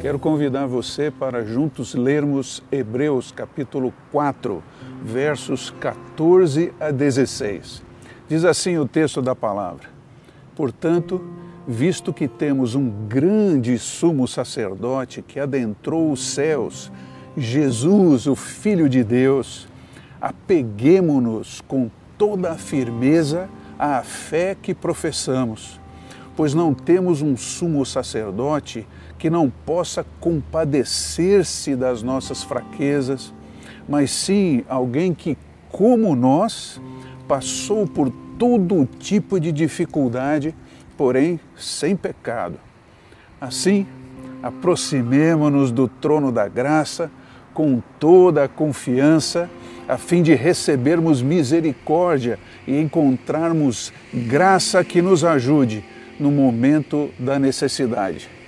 Quero convidar você para juntos lermos Hebreus capítulo 4, versos 14 a 16. Diz assim o texto da palavra: Portanto, visto que temos um grande sumo sacerdote que adentrou os céus, Jesus, o Filho de Deus, apeguemo-nos com toda a firmeza à fé que professamos, pois não temos um sumo sacerdote que não possa compadecer-se das nossas fraquezas, mas sim alguém que, como nós, passou por todo tipo de dificuldade, porém sem pecado. Assim, aproximemo-nos do trono da graça com toda a confiança a fim de recebermos misericórdia e encontrarmos graça que nos ajude no momento da necessidade.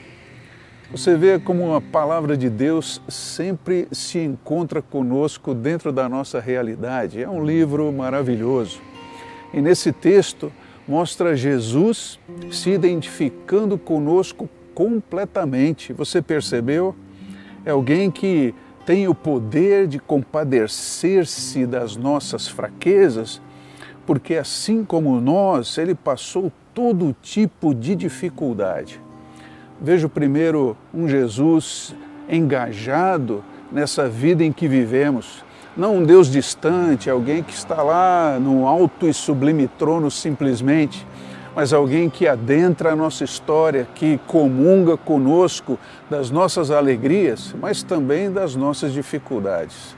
Você vê como a palavra de Deus sempre se encontra conosco dentro da nossa realidade. É um livro maravilhoso. E nesse texto mostra Jesus se identificando conosco completamente. Você percebeu? É alguém que tem o poder de compadecer-se das nossas fraquezas, porque assim como nós, ele passou todo tipo de dificuldade. Vejo primeiro um Jesus engajado nessa vida em que vivemos, não um Deus distante, alguém que está lá no alto e sublime trono simplesmente, mas alguém que adentra a nossa história, que comunga conosco das nossas alegrias, mas também das nossas dificuldades.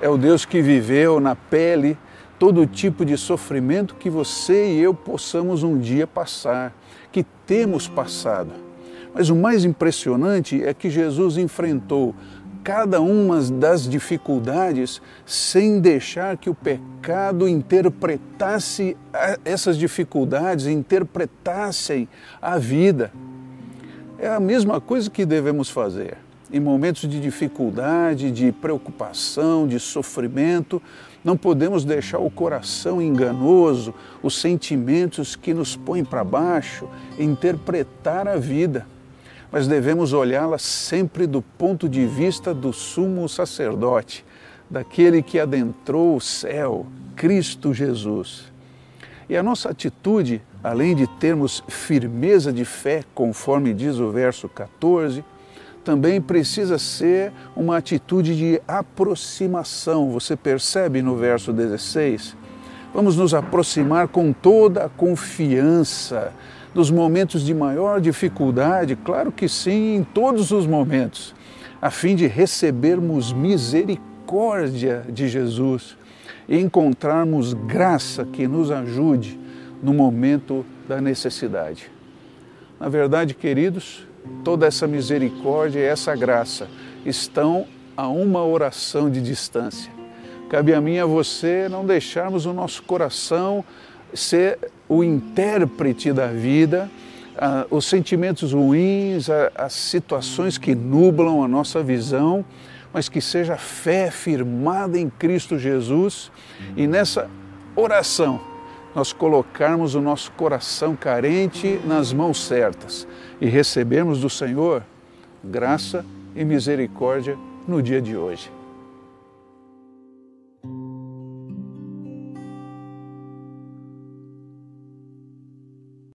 É o Deus que viveu na pele todo tipo de sofrimento que você e eu possamos um dia passar, que temos passado. Mas o mais impressionante é que Jesus enfrentou cada uma das dificuldades sem deixar que o pecado interpretasse essas dificuldades, interpretassem a vida. É a mesma coisa que devemos fazer. Em momentos de dificuldade, de preocupação, de sofrimento, não podemos deixar o coração enganoso, os sentimentos que nos põem para baixo, interpretar a vida mas devemos olhá-la sempre do ponto de vista do sumo sacerdote, daquele que adentrou o céu, Cristo Jesus. E a nossa atitude, além de termos firmeza de fé, conforme diz o verso 14, também precisa ser uma atitude de aproximação. Você percebe no verso 16? Vamos nos aproximar com toda a confiança, dos momentos de maior dificuldade? Claro que sim, em todos os momentos, a fim de recebermos misericórdia de Jesus e encontrarmos graça que nos ajude no momento da necessidade. Na verdade, queridos, toda essa misericórdia e essa graça estão a uma oração de distância. Cabe a mim e a você não deixarmos o nosso coração ser o intérprete da vida, os sentimentos ruins, as situações que nublam a nossa visão, mas que seja a fé firmada em Cristo Jesus e nessa oração nós colocarmos o nosso coração carente nas mãos certas e recebermos do Senhor graça e misericórdia no dia de hoje.